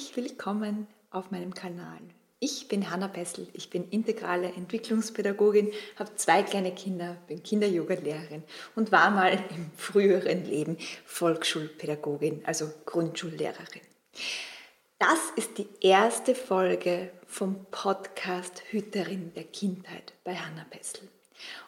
Herzlich willkommen auf meinem Kanal. Ich bin Hanna Pessel, ich bin integrale Entwicklungspädagogin, habe zwei kleine Kinder, bin Kinder-Yoga-Lehrerin und war mal im früheren Leben Volksschulpädagogin, also Grundschullehrerin. Das ist die erste Folge vom Podcast Hüterin der Kindheit bei Hanna Pessel.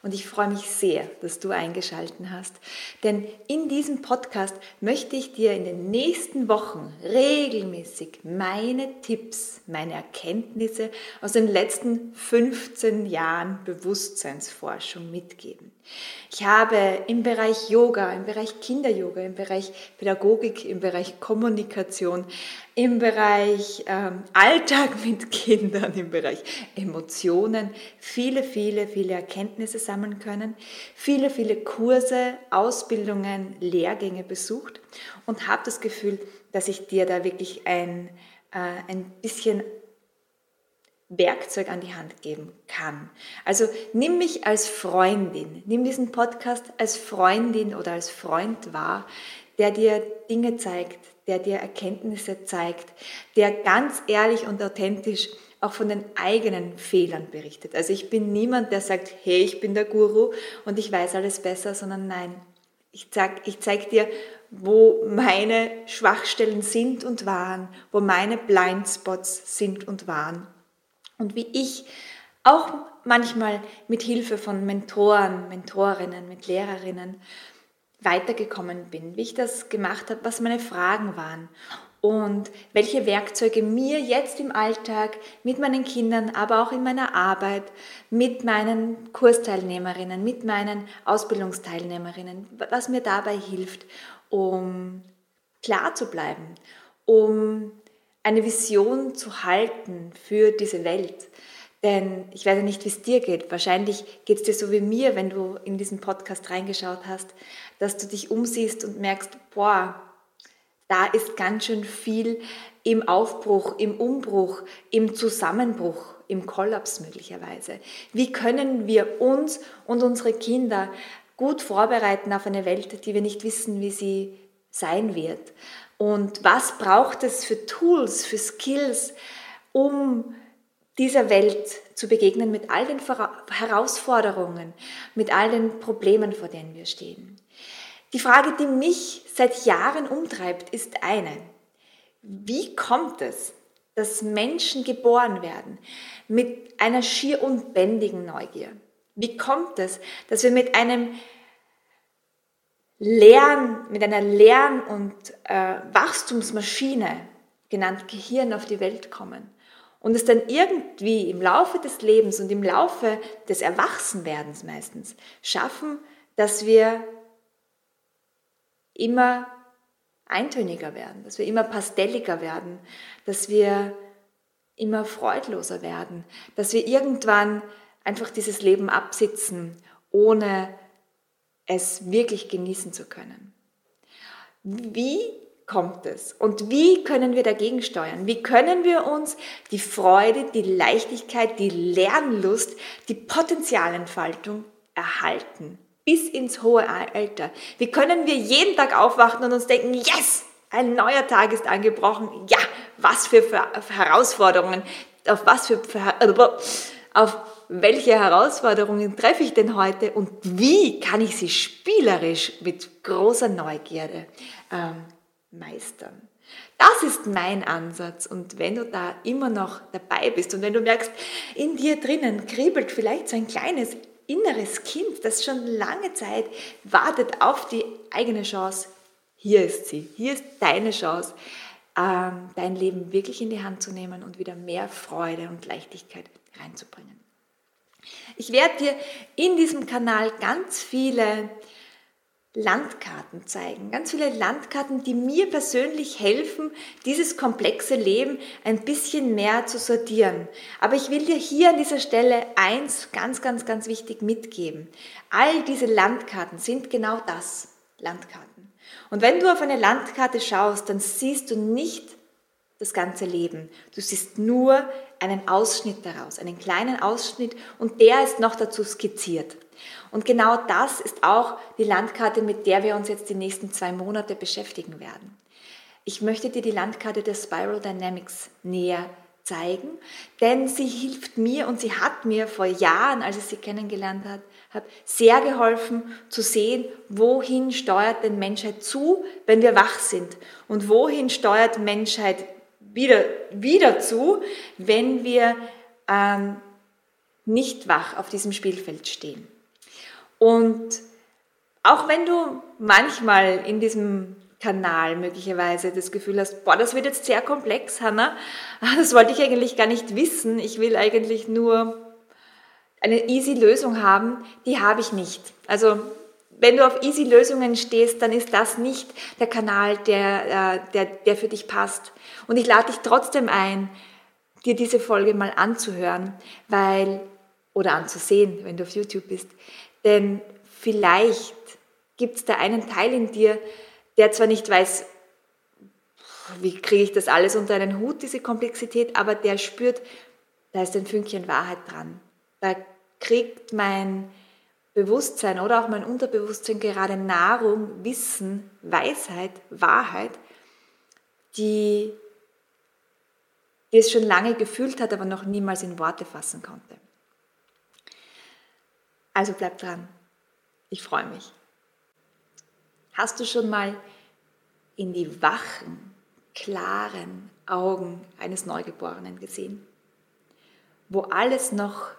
Und ich freue mich sehr, dass du eingeschalten hast, denn in diesem Podcast möchte ich dir in den nächsten Wochen regelmäßig meine Tipps, meine Erkenntnisse aus den letzten 15 Jahren Bewusstseinsforschung mitgeben. Ich habe im Bereich Yoga, im Bereich Kinderyoga, im Bereich Pädagogik, im Bereich Kommunikation, im Bereich ähm, Alltag mit Kindern, im Bereich Emotionen viele, viele, viele Erkenntnisse sammeln können, viele, viele Kurse, Ausbildungen, Lehrgänge besucht und habe das Gefühl, dass ich dir da wirklich ein, äh, ein bisschen Werkzeug an die Hand geben kann. Also nimm mich als Freundin, nimm diesen Podcast als Freundin oder als Freund wahr, der dir Dinge zeigt, der dir Erkenntnisse zeigt, der ganz ehrlich und authentisch auch von den eigenen Fehlern berichtet. Also ich bin niemand, der sagt, hey, ich bin der Guru und ich weiß alles besser, sondern nein, ich zeig, ich zeig dir, wo meine Schwachstellen sind und waren, wo meine Blindspots sind und waren und wie ich auch manchmal mit Hilfe von Mentoren, Mentorinnen, mit Lehrerinnen weitergekommen bin, wie ich das gemacht habe, was meine Fragen waren und welche Werkzeuge mir jetzt im Alltag mit meinen Kindern, aber auch in meiner Arbeit, mit meinen Kursteilnehmerinnen, mit meinen Ausbildungsteilnehmerinnen, was mir dabei hilft, um klar zu bleiben, um eine Vision zu halten für diese Welt. Denn ich weiß ja nicht, wie es dir geht. Wahrscheinlich geht es dir so wie mir, wenn du in diesen Podcast reingeschaut hast, dass du dich umsiehst und merkst, boah, da ist ganz schön viel im Aufbruch, im Umbruch, im Zusammenbruch, im Kollaps möglicherweise. Wie können wir uns und unsere Kinder gut vorbereiten auf eine Welt, die wir nicht wissen, wie sie sein wird? Und was braucht es für Tools, für Skills, um dieser Welt zu begegnen mit all den Herausforderungen, mit all den Problemen, vor denen wir stehen? Die Frage, die mich seit Jahren umtreibt, ist eine. Wie kommt es, dass Menschen geboren werden mit einer schier unbändigen Neugier? Wie kommt es, dass wir mit einem Lern, mit einer Lern- und äh, Wachstumsmaschine, genannt Gehirn, auf die Welt kommen. Und es dann irgendwie im Laufe des Lebens und im Laufe des Erwachsenwerdens meistens schaffen, dass wir immer eintöniger werden, dass wir immer pastelliger werden, dass wir immer freudloser werden, dass wir irgendwann einfach dieses Leben absitzen, ohne es wirklich genießen zu können. Wie kommt es? Und wie können wir dagegen steuern? Wie können wir uns die Freude, die Leichtigkeit, die Lernlust, die Potenzialentfaltung erhalten? bis ins hohe Alter. Wie können wir jeden Tag aufwachen und uns denken, yes, ein neuer Tag ist angebrochen. Ja, was für Herausforderungen, auf was für, auf welche Herausforderungen treffe ich denn heute und wie kann ich sie spielerisch mit großer Neugierde ähm, meistern? Das ist mein Ansatz und wenn du da immer noch dabei bist und wenn du merkst, in dir drinnen kribbelt vielleicht so ein kleines inneres Kind, das schon lange Zeit wartet auf die eigene Chance. Hier ist sie, hier ist deine Chance, ähm, dein Leben wirklich in die Hand zu nehmen und wieder mehr Freude und Leichtigkeit reinzubringen. Ich werde dir in diesem Kanal ganz viele Landkarten zeigen. Ganz viele Landkarten, die mir persönlich helfen, dieses komplexe Leben ein bisschen mehr zu sortieren. Aber ich will dir hier an dieser Stelle eins ganz, ganz, ganz wichtig mitgeben. All diese Landkarten sind genau das, Landkarten. Und wenn du auf eine Landkarte schaust, dann siehst du nicht das ganze Leben. Du siehst nur einen Ausschnitt daraus, einen kleinen Ausschnitt und der ist noch dazu skizziert. Und genau das ist auch die Landkarte, mit der wir uns jetzt die nächsten zwei Monate beschäftigen werden. Ich möchte dir die Landkarte der Spiral Dynamics näher zeigen, denn sie hilft mir und sie hat mir vor Jahren, als ich sie kennengelernt habe, sehr geholfen zu sehen, wohin steuert denn Menschheit zu, wenn wir wach sind und wohin steuert Menschheit wieder, wieder zu, wenn wir ähm, nicht wach auf diesem Spielfeld stehen. Und auch wenn du manchmal in diesem Kanal möglicherweise das Gefühl hast, boah, das wird jetzt sehr komplex, Hanna, das wollte ich eigentlich gar nicht wissen, ich will eigentlich nur eine easy Lösung haben, die habe ich nicht. Also wenn du auf easy Lösungen stehst, dann ist das nicht der Kanal, der, äh, der, der für dich passt. Und ich lade dich trotzdem ein, dir diese Folge mal anzuhören, weil, oder anzusehen, wenn du auf YouTube bist, denn vielleicht gibt es da einen Teil in dir, der zwar nicht weiß, wie kriege ich das alles unter einen Hut, diese Komplexität, aber der spürt, da ist ein Fünkchen Wahrheit dran. Da kriegt mein Bewusstsein oder auch mein Unterbewusstsein gerade Nahrung, Wissen, Weisheit, Wahrheit, die, die es schon lange gefühlt hat, aber noch niemals in Worte fassen konnte. Also bleib dran. Ich freue mich. Hast du schon mal in die wachen, klaren Augen eines Neugeborenen gesehen, wo alles noch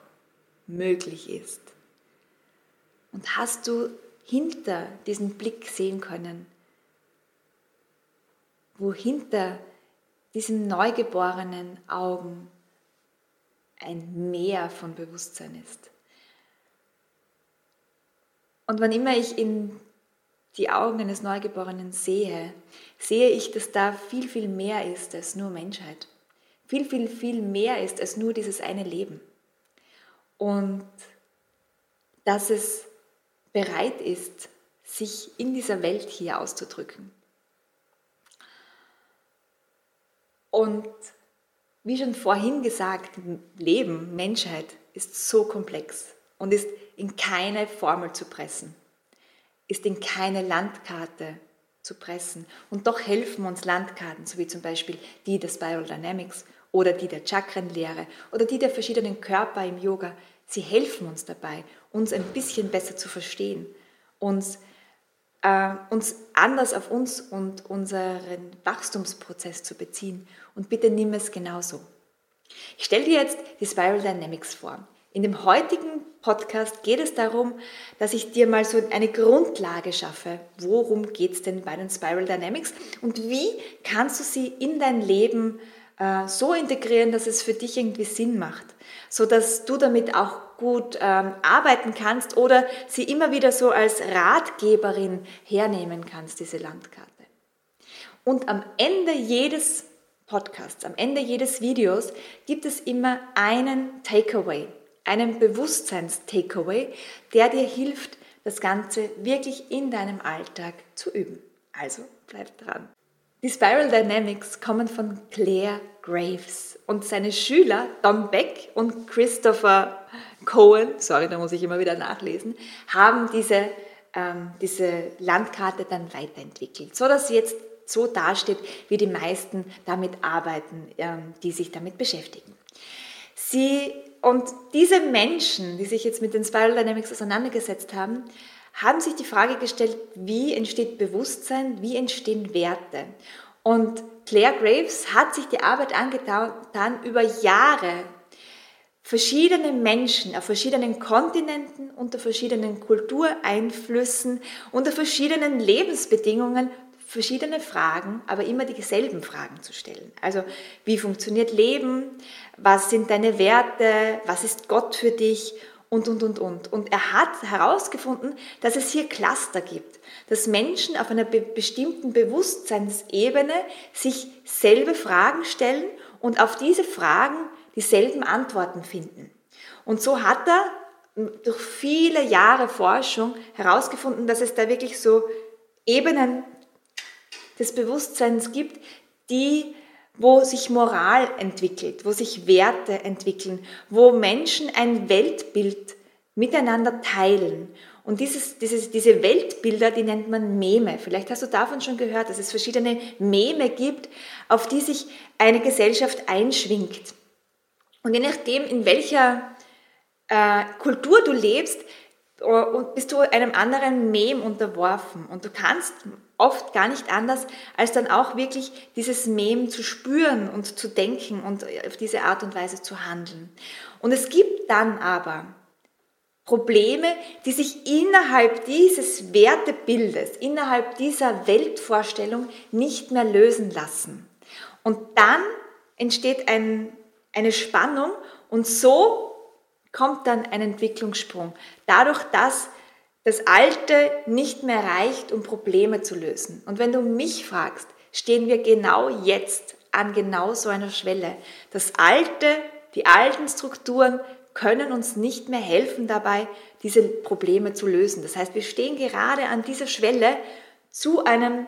möglich ist? Und hast du hinter diesen Blick sehen können, wo hinter diesen neugeborenen Augen ein Meer von Bewusstsein ist? Und wann immer ich in die Augen eines Neugeborenen sehe, sehe ich, dass da viel, viel mehr ist als nur Menschheit. Viel, viel, viel mehr ist als nur dieses eine Leben. Und dass es bereit ist, sich in dieser Welt hier auszudrücken. Und wie schon vorhin gesagt, Leben, Menschheit ist so komplex und ist in keine Formel zu pressen, ist in keine Landkarte zu pressen. Und doch helfen uns Landkarten, so wie zum Beispiel die der Spiral Dynamics oder die der Chakrenlehre oder die der verschiedenen Körper im Yoga. Sie helfen uns dabei, uns ein bisschen besser zu verstehen, uns, äh, uns anders auf uns und unseren Wachstumsprozess zu beziehen. Und bitte nimm es genauso. Ich stelle dir jetzt die Spiral Dynamics vor. In dem heutigen Podcast geht es darum, dass ich dir mal so eine Grundlage schaffe. Worum geht es denn bei den Spiral Dynamics und wie kannst du sie in dein Leben äh, so integrieren, dass es für dich irgendwie Sinn macht, so dass du damit auch gut ähm, arbeiten kannst oder sie immer wieder so als Ratgeberin hernehmen kannst, diese Landkarte. Und am Ende jedes Podcasts, am Ende jedes Videos gibt es immer einen Takeaway einem Bewusstseins-Takeaway, der dir hilft, das Ganze wirklich in deinem Alltag zu üben. Also bleib dran. Die Spiral Dynamics kommen von Claire Graves und seine Schüler Don Beck und Christopher Cohen, sorry, da muss ich immer wieder nachlesen, haben diese, ähm, diese Landkarte dann weiterentwickelt, so dass sie jetzt so dasteht, wie die meisten damit arbeiten, ähm, die sich damit beschäftigen. Sie und diese Menschen, die sich jetzt mit den Spiral Dynamics auseinandergesetzt haben, haben sich die Frage gestellt, wie entsteht Bewusstsein, wie entstehen Werte. Und Claire Graves hat sich die Arbeit angetan, über Jahre verschiedene Menschen auf verschiedenen Kontinenten, unter verschiedenen Kultureinflüssen, unter verschiedenen Lebensbedingungen verschiedene Fragen, aber immer dieselben Fragen zu stellen. Also wie funktioniert Leben? Was sind deine Werte? Was ist Gott für dich? Und, und, und, und. Und er hat herausgefunden, dass es hier Cluster gibt, dass Menschen auf einer be bestimmten Bewusstseinsebene sich selbe Fragen stellen und auf diese Fragen dieselben Antworten finden. Und so hat er durch viele Jahre Forschung herausgefunden, dass es da wirklich so Ebenen des Bewusstseins gibt, die wo sich Moral entwickelt, wo sich Werte entwickeln, wo Menschen ein Weltbild miteinander teilen. Und dieses, dieses, diese Weltbilder, die nennt man Meme. Vielleicht hast du davon schon gehört, dass es verschiedene Meme gibt, auf die sich eine Gesellschaft einschwingt. Und je nachdem, in welcher äh, Kultur du lebst, äh, bist du einem anderen Mem unterworfen. Und du kannst oft gar nicht anders, als dann auch wirklich dieses Mem zu spüren und zu denken und auf diese Art und Weise zu handeln. Und es gibt dann aber Probleme, die sich innerhalb dieses Wertebildes, innerhalb dieser Weltvorstellung nicht mehr lösen lassen. Und dann entsteht ein, eine Spannung und so kommt dann ein Entwicklungssprung. Dadurch, dass das Alte nicht mehr reicht, um Probleme zu lösen. Und wenn du mich fragst, stehen wir genau jetzt an genau so einer Schwelle. Das Alte, die alten Strukturen können uns nicht mehr helfen dabei, diese Probleme zu lösen. Das heißt, wir stehen gerade an dieser Schwelle zu, einem,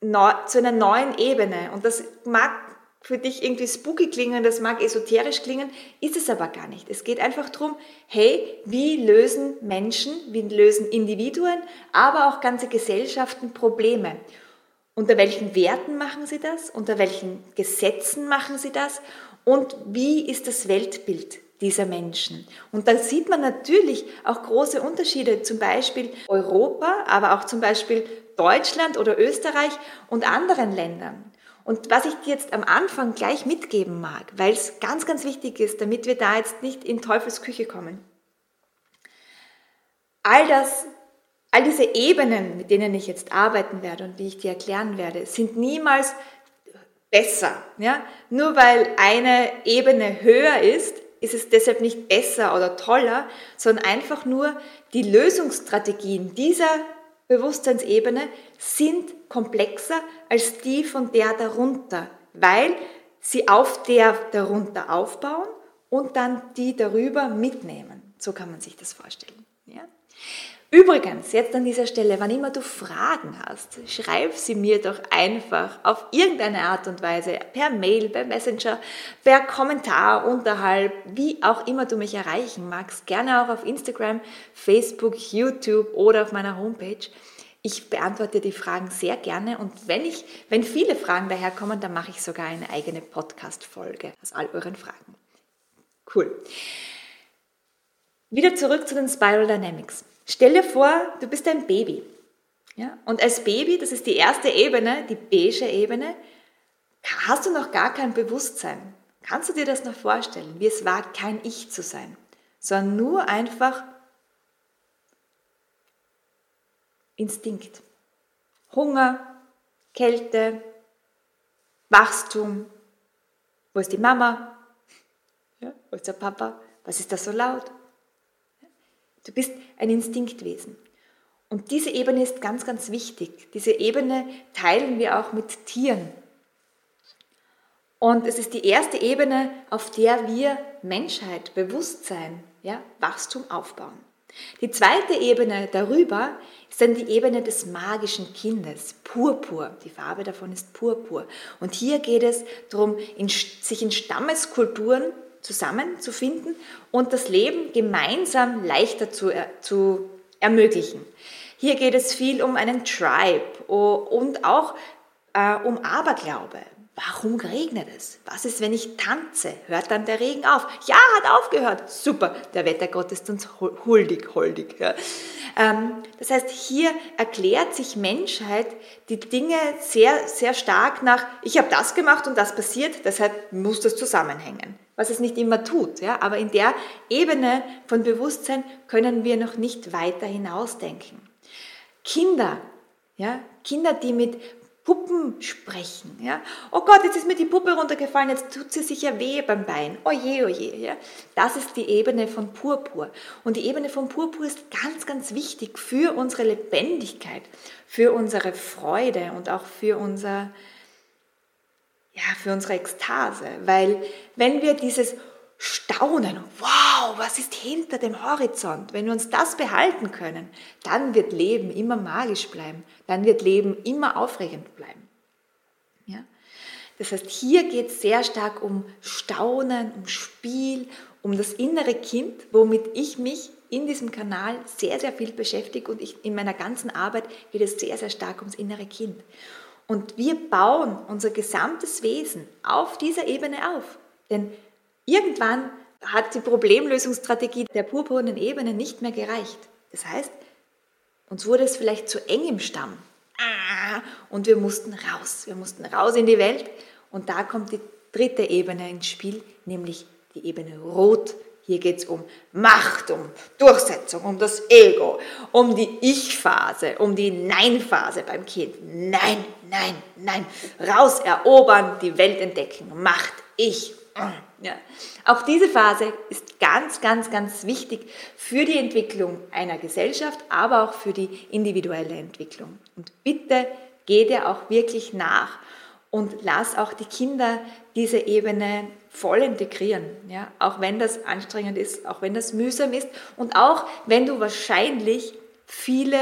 zu einer neuen Ebene. Und das mag für dich irgendwie spooky klingen, das mag esoterisch klingen, ist es aber gar nicht. Es geht einfach darum, hey, wie lösen Menschen, wie lösen Individuen, aber auch ganze Gesellschaften Probleme? Unter welchen Werten machen sie das? Unter welchen Gesetzen machen sie das? Und wie ist das Weltbild dieser Menschen? Und da sieht man natürlich auch große Unterschiede, zum Beispiel Europa, aber auch zum Beispiel Deutschland oder Österreich und anderen Ländern. Und was ich dir jetzt am Anfang gleich mitgeben mag, weil es ganz, ganz wichtig ist, damit wir da jetzt nicht in Teufels Küche kommen. All das, all diese Ebenen, mit denen ich jetzt arbeiten werde und die ich dir erklären werde, sind niemals besser. Ja? Nur weil eine Ebene höher ist, ist es deshalb nicht besser oder toller, sondern einfach nur die Lösungsstrategien dieser Bewusstseinsebene sind komplexer als die von der darunter, weil sie auf der darunter aufbauen und dann die darüber mitnehmen. So kann man sich das vorstellen. Übrigens, jetzt an dieser Stelle, wann immer du Fragen hast, schreib sie mir doch einfach auf irgendeine Art und Weise, per Mail, per Messenger, per Kommentar unterhalb, wie auch immer du mich erreichen magst. Gerne auch auf Instagram, Facebook, YouTube oder auf meiner Homepage. Ich beantworte die Fragen sehr gerne und wenn ich, wenn viele Fragen daherkommen, dann mache ich sogar eine eigene Podcast-Folge aus all euren Fragen. Cool. Wieder zurück zu den Spiral Dynamics. Stell dir vor, du bist ein Baby. Ja? Und als Baby, das ist die erste Ebene, die beige Ebene, hast du noch gar kein Bewusstsein. Kannst du dir das noch vorstellen, wie es war, kein Ich zu sein, sondern nur einfach Instinkt. Hunger, Kälte, Wachstum. Wo ist die Mama? Ja, wo ist der Papa? Was ist da so laut? Du bist ein Instinktwesen. Und diese Ebene ist ganz, ganz wichtig. Diese Ebene teilen wir auch mit Tieren. Und es ist die erste Ebene, auf der wir Menschheit, Bewusstsein, ja, Wachstum aufbauen. Die zweite Ebene darüber ist dann die Ebene des magischen Kindes, Purpur. Die Farbe davon ist Purpur. Und hier geht es darum, in, sich in Stammeskulturen zusammenzufinden und das Leben gemeinsam leichter zu, zu ermöglichen. Hier geht es viel um einen Tribe und auch äh, um Aberglaube. Warum regnet es? Was ist, wenn ich tanze? Hört dann der Regen auf? Ja, hat aufgehört. Super, der Wettergott ist uns huldig, huldig. Ja. Ähm, das heißt, hier erklärt sich Menschheit die Dinge sehr, sehr stark nach, ich habe das gemacht und das passiert, deshalb muss das zusammenhängen. Was es nicht immer tut. Ja. Aber in der Ebene von Bewusstsein können wir noch nicht weiter hinausdenken. Kinder, ja, Kinder, die mit Puppen sprechen. Ja? Oh Gott, jetzt ist mir die Puppe runtergefallen, jetzt tut sie sich ja weh beim Bein. Oh je, oh. Ja? Das ist die Ebene von Purpur. Und die Ebene von Purpur ist ganz, ganz wichtig für unsere Lebendigkeit, für unsere Freude und auch für unser, ja, für unsere Ekstase. Weil wenn wir dieses Staunen, wow, was ist hinter dem Horizont? Wenn wir uns das behalten können, dann wird Leben immer magisch bleiben, dann wird Leben immer aufregend bleiben. Ja? Das heißt, hier geht es sehr stark um Staunen, um Spiel, um das innere Kind, womit ich mich in diesem Kanal sehr, sehr viel beschäftige und ich, in meiner ganzen Arbeit geht es sehr, sehr stark ums innere Kind. Und wir bauen unser gesamtes Wesen auf dieser Ebene auf. Denn Irgendwann hat die Problemlösungsstrategie der purpurnen Ebene nicht mehr gereicht. Das heißt, uns wurde es vielleicht zu eng im Stamm. Ah, und wir mussten raus. Wir mussten raus in die Welt. Und da kommt die dritte Ebene ins Spiel, nämlich die Ebene Rot. Hier geht es um Macht, um Durchsetzung, um das Ego, um die Ich-Phase, um die Nein-Phase beim Kind. Nein, nein, nein. Raus erobern, die Welt entdecken. Macht, ich, ja. Auch diese Phase ist ganz, ganz, ganz wichtig für die Entwicklung einer Gesellschaft, aber auch für die individuelle Entwicklung. Und bitte geh dir auch wirklich nach und lass auch die Kinder diese Ebene voll integrieren. Ja? Auch wenn das anstrengend ist, auch wenn das mühsam ist und auch wenn du wahrscheinlich viele,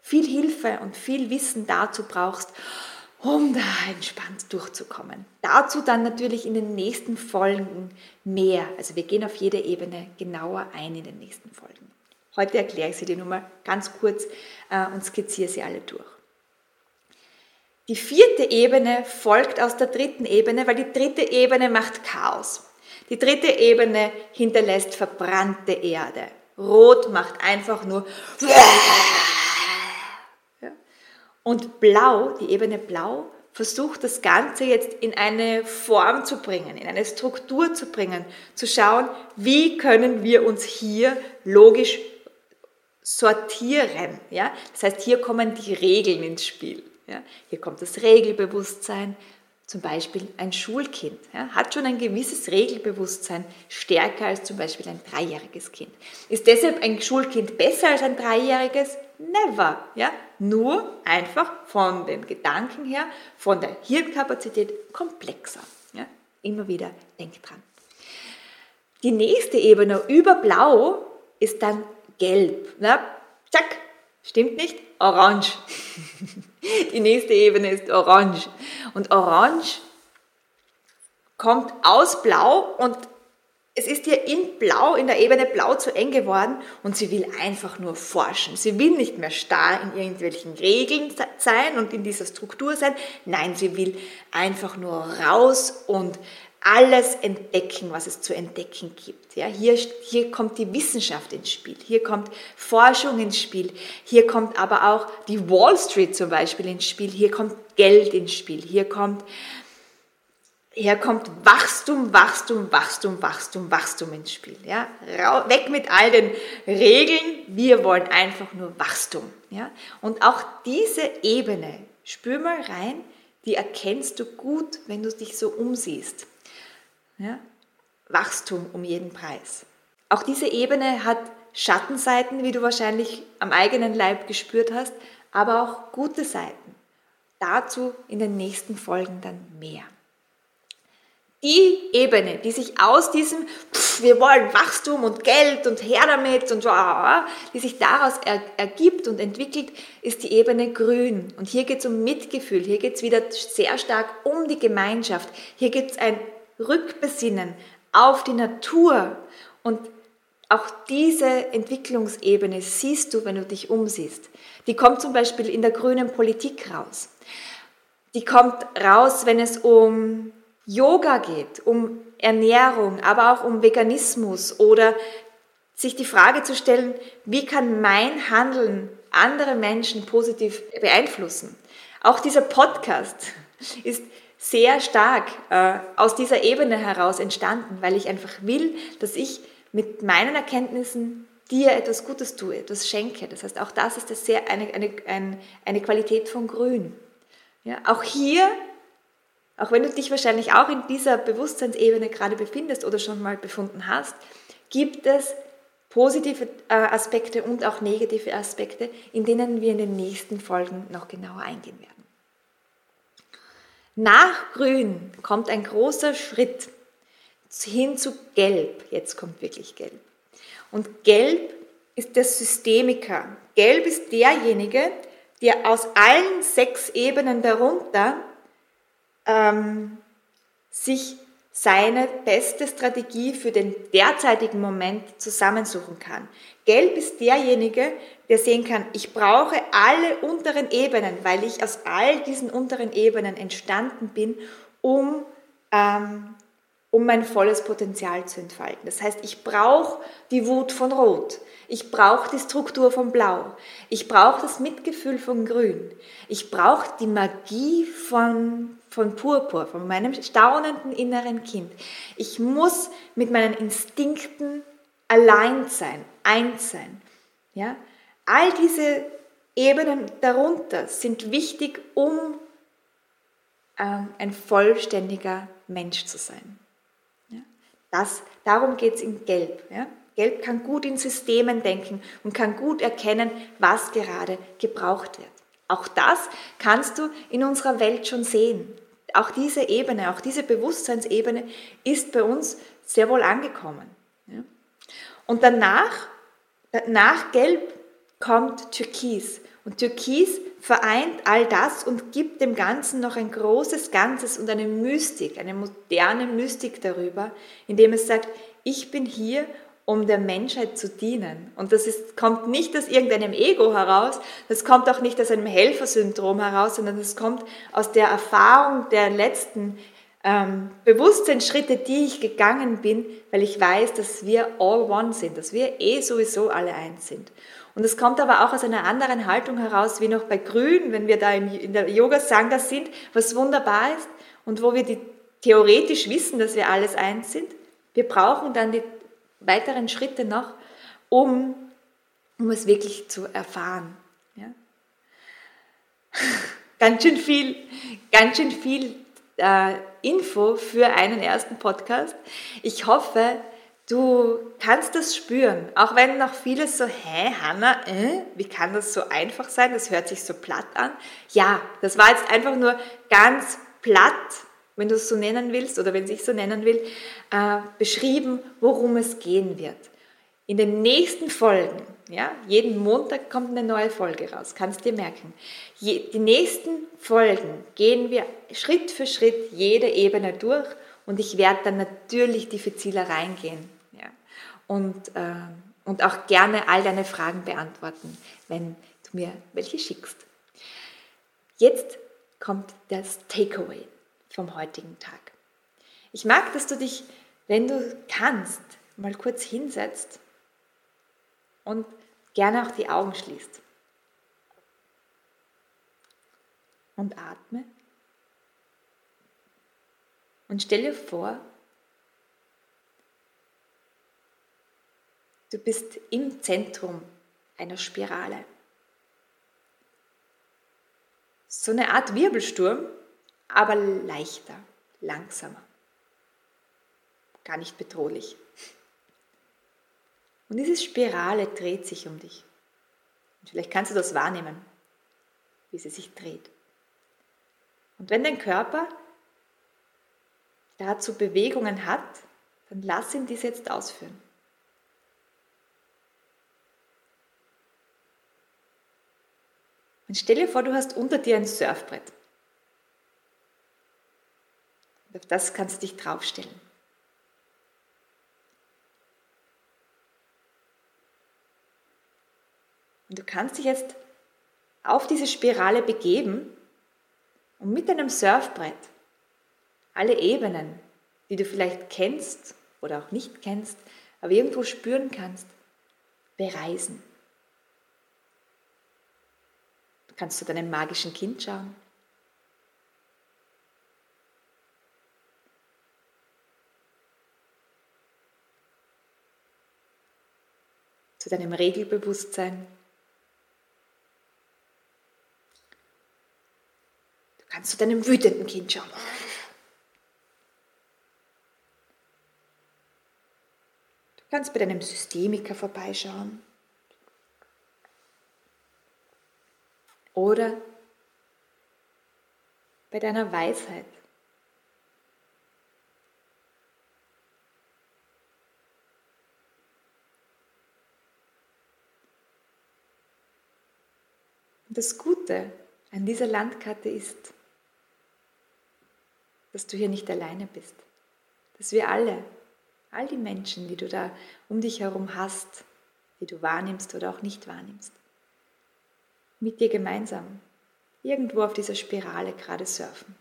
viel Hilfe und viel Wissen dazu brauchst um da entspannt durchzukommen. Dazu dann natürlich in den nächsten Folgen mehr. Also wir gehen auf jede Ebene genauer ein in den nächsten Folgen. Heute erkläre ich sie dir nur mal ganz kurz äh, und skizziere sie alle durch. Die vierte Ebene folgt aus der dritten Ebene, weil die dritte Ebene macht Chaos. Die dritte Ebene hinterlässt verbrannte Erde. Rot macht einfach nur und Blau, die Ebene Blau, versucht das Ganze jetzt in eine Form zu bringen, in eine Struktur zu bringen, zu schauen, wie können wir uns hier logisch sortieren. Ja? Das heißt, hier kommen die Regeln ins Spiel. Ja? Hier kommt das Regelbewusstsein, zum Beispiel ein Schulkind ja, hat schon ein gewisses Regelbewusstsein, stärker als zum Beispiel ein dreijähriges Kind. Ist deshalb ein Schulkind besser als ein dreijähriges? Never. Ja? Nur einfach von den Gedanken her, von der Hirnkapazität komplexer. Ja? Immer wieder denk dran. Die nächste Ebene über Blau ist dann Gelb. Ja? Zack, stimmt nicht? Orange. Die nächste Ebene ist Orange. Und Orange kommt aus Blau und es ist ihr in Blau, in der Ebene Blau zu eng geworden und sie will einfach nur forschen. Sie will nicht mehr starr in irgendwelchen Regeln sein und in dieser Struktur sein. Nein, sie will einfach nur raus und alles entdecken, was es zu entdecken gibt. Ja, hier, hier kommt die Wissenschaft ins Spiel, hier kommt Forschung ins Spiel, hier kommt aber auch die Wall Street zum Beispiel ins Spiel, hier kommt Geld ins Spiel, hier kommt, hier kommt Wachstum, Wachstum, Wachstum, Wachstum, Wachstum ins Spiel. Ja? Weg mit all den Regeln, wir wollen einfach nur Wachstum. Ja? Und auch diese Ebene, spür mal rein, die erkennst du gut, wenn du dich so umsiehst. Ja? Wachstum um jeden Preis. Auch diese Ebene hat Schattenseiten, wie du wahrscheinlich am eigenen Leib gespürt hast, aber auch gute Seiten. Dazu in den nächsten Folgen dann mehr. Die Ebene, die sich aus diesem, pff, wir wollen Wachstum und Geld und her damit und die sich daraus er, ergibt und entwickelt, ist die Ebene Grün. Und hier geht es um Mitgefühl, hier geht es wieder sehr stark um die Gemeinschaft, hier geht es ein Rückbesinnen auf die Natur und auch diese Entwicklungsebene siehst du, wenn du dich umsiehst. Die kommt zum Beispiel in der grünen Politik raus. Die kommt raus, wenn es um Yoga geht, um Ernährung, aber auch um Veganismus oder sich die Frage zu stellen, wie kann mein Handeln andere Menschen positiv beeinflussen. Auch dieser Podcast ist sehr stark äh, aus dieser Ebene heraus entstanden, weil ich einfach will, dass ich mit meinen Erkenntnissen dir etwas Gutes tue, etwas schenke. Das heißt, auch das ist das sehr eine, eine, eine, eine Qualität von Grün. Ja, auch hier, auch wenn du dich wahrscheinlich auch in dieser Bewusstseinsebene gerade befindest oder schon mal befunden hast, gibt es positive äh, Aspekte und auch negative Aspekte, in denen wir in den nächsten Folgen noch genauer eingehen werden. Nach Grün kommt ein großer Schritt hin zu Gelb. Jetzt kommt wirklich Gelb. Und Gelb ist der Systemiker. Gelb ist derjenige, der aus allen sechs Ebenen darunter ähm, sich seine beste Strategie für den derzeitigen Moment zusammensuchen kann. Gelb ist derjenige, der sehen kann, ich brauche alle unteren Ebenen, weil ich aus all diesen unteren Ebenen entstanden bin, um ähm, um mein volles Potenzial zu entfalten. Das heißt, ich brauche die Wut von Rot. Ich brauche die Struktur von Blau. Ich brauche das Mitgefühl von Grün. Ich brauche die Magie von, von Purpur, von meinem staunenden inneren Kind. Ich muss mit meinen Instinkten allein sein, eins sein. Ja? All diese Ebenen darunter sind wichtig, um ähm, ein vollständiger Mensch zu sein. Das, darum geht es in Gelb. Ja? Gelb kann gut in Systemen denken und kann gut erkennen, was gerade gebraucht wird. Auch das kannst du in unserer Welt schon sehen. Auch diese Ebene, auch diese Bewusstseinsebene ist bei uns sehr wohl angekommen. Und danach, nach Gelb kommt Türkis. Und Türkis vereint all das und gibt dem Ganzen noch ein großes Ganzes und eine Mystik, eine moderne Mystik darüber, indem es sagt, ich bin hier, um der Menschheit zu dienen. Und das ist, kommt nicht aus irgendeinem Ego heraus, das kommt auch nicht aus einem Helfersyndrom heraus, sondern das kommt aus der Erfahrung der letzten ähm, Bewusstseinsschritte, die ich gegangen bin, weil ich weiß, dass wir all one sind, dass wir eh sowieso alle eins sind. Und es kommt aber auch aus einer anderen Haltung heraus, wie noch bei Grün, wenn wir da in der Yoga-Sangha sind, was wunderbar ist und wo wir die, theoretisch wissen, dass wir alles eins sind. Wir brauchen dann die weiteren Schritte noch, um, um es wirklich zu erfahren. Ja? ganz schön viel, ganz schön viel äh, Info für einen ersten Podcast. Ich hoffe, Du kannst das spüren, auch wenn noch vieles so, hä, Hanna, äh, wie kann das so einfach sein? Das hört sich so platt an. Ja, das war jetzt einfach nur ganz platt, wenn du es so nennen willst oder wenn ich so nennen will, äh, beschrieben, worum es gehen wird. In den nächsten Folgen, ja, jeden Montag kommt eine neue Folge raus, kannst dir merken. Je, die nächsten Folgen gehen wir Schritt für Schritt jede Ebene durch und ich werde dann natürlich diffiziler reingehen. Ja. Und, äh, und auch gerne all deine Fragen beantworten, wenn du mir welche schickst. Jetzt kommt das Takeaway vom heutigen Tag. Ich mag, dass du dich, wenn du kannst, mal kurz hinsetzt und gerne auch die Augen schließt. Und atme und stell dir vor, du bist im Zentrum einer Spirale. So eine Art Wirbelsturm, aber leichter, langsamer. Gar nicht bedrohlich. Und diese Spirale dreht sich um dich. Und vielleicht kannst du das wahrnehmen, wie sie sich dreht. Und wenn dein Körper dazu Bewegungen hat, dann lass ihn dies jetzt ausführen. Und stell dir vor, du hast unter dir ein Surfbrett. Und auf das kannst du dich draufstellen. Und du kannst dich jetzt auf diese Spirale begeben und mit deinem Surfbrett alle Ebenen, die du vielleicht kennst oder auch nicht kennst, aber irgendwo spüren kannst, bereisen. Du kannst zu deinem magischen Kind schauen. Zu deinem Regelbewusstsein. Du kannst zu deinem wütenden Kind schauen. Du kannst bei deinem Systemiker vorbeischauen. Oder bei deiner Weisheit. Und das Gute an dieser Landkarte ist, dass du hier nicht alleine bist. Dass wir alle, all die Menschen, die du da um dich herum hast, die du wahrnimmst oder auch nicht wahrnimmst, mit dir gemeinsam irgendwo auf dieser Spirale gerade surfen.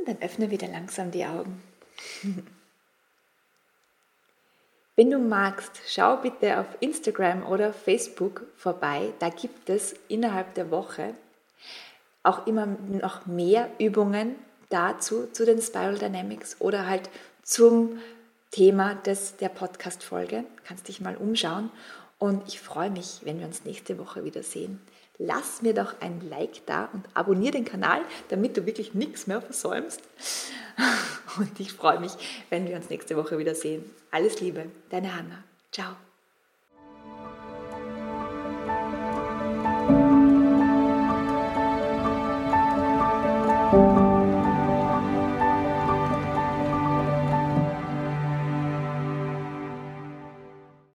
Und dann öffne wieder langsam die Augen. Wenn du magst, schau bitte auf Instagram oder Facebook vorbei. Da gibt es innerhalb der Woche auch immer noch mehr Übungen dazu, zu den Spiral Dynamics oder halt zum Thema des, der Podcast-Folge. Kannst dich mal umschauen. Und ich freue mich, wenn wir uns nächste Woche wiedersehen lass mir doch ein Like da und abonniere den Kanal, damit du wirklich nichts mehr versäumst. Und ich freue mich, wenn wir uns nächste Woche wiedersehen. Alles Liebe, deine Hanna. Ciao.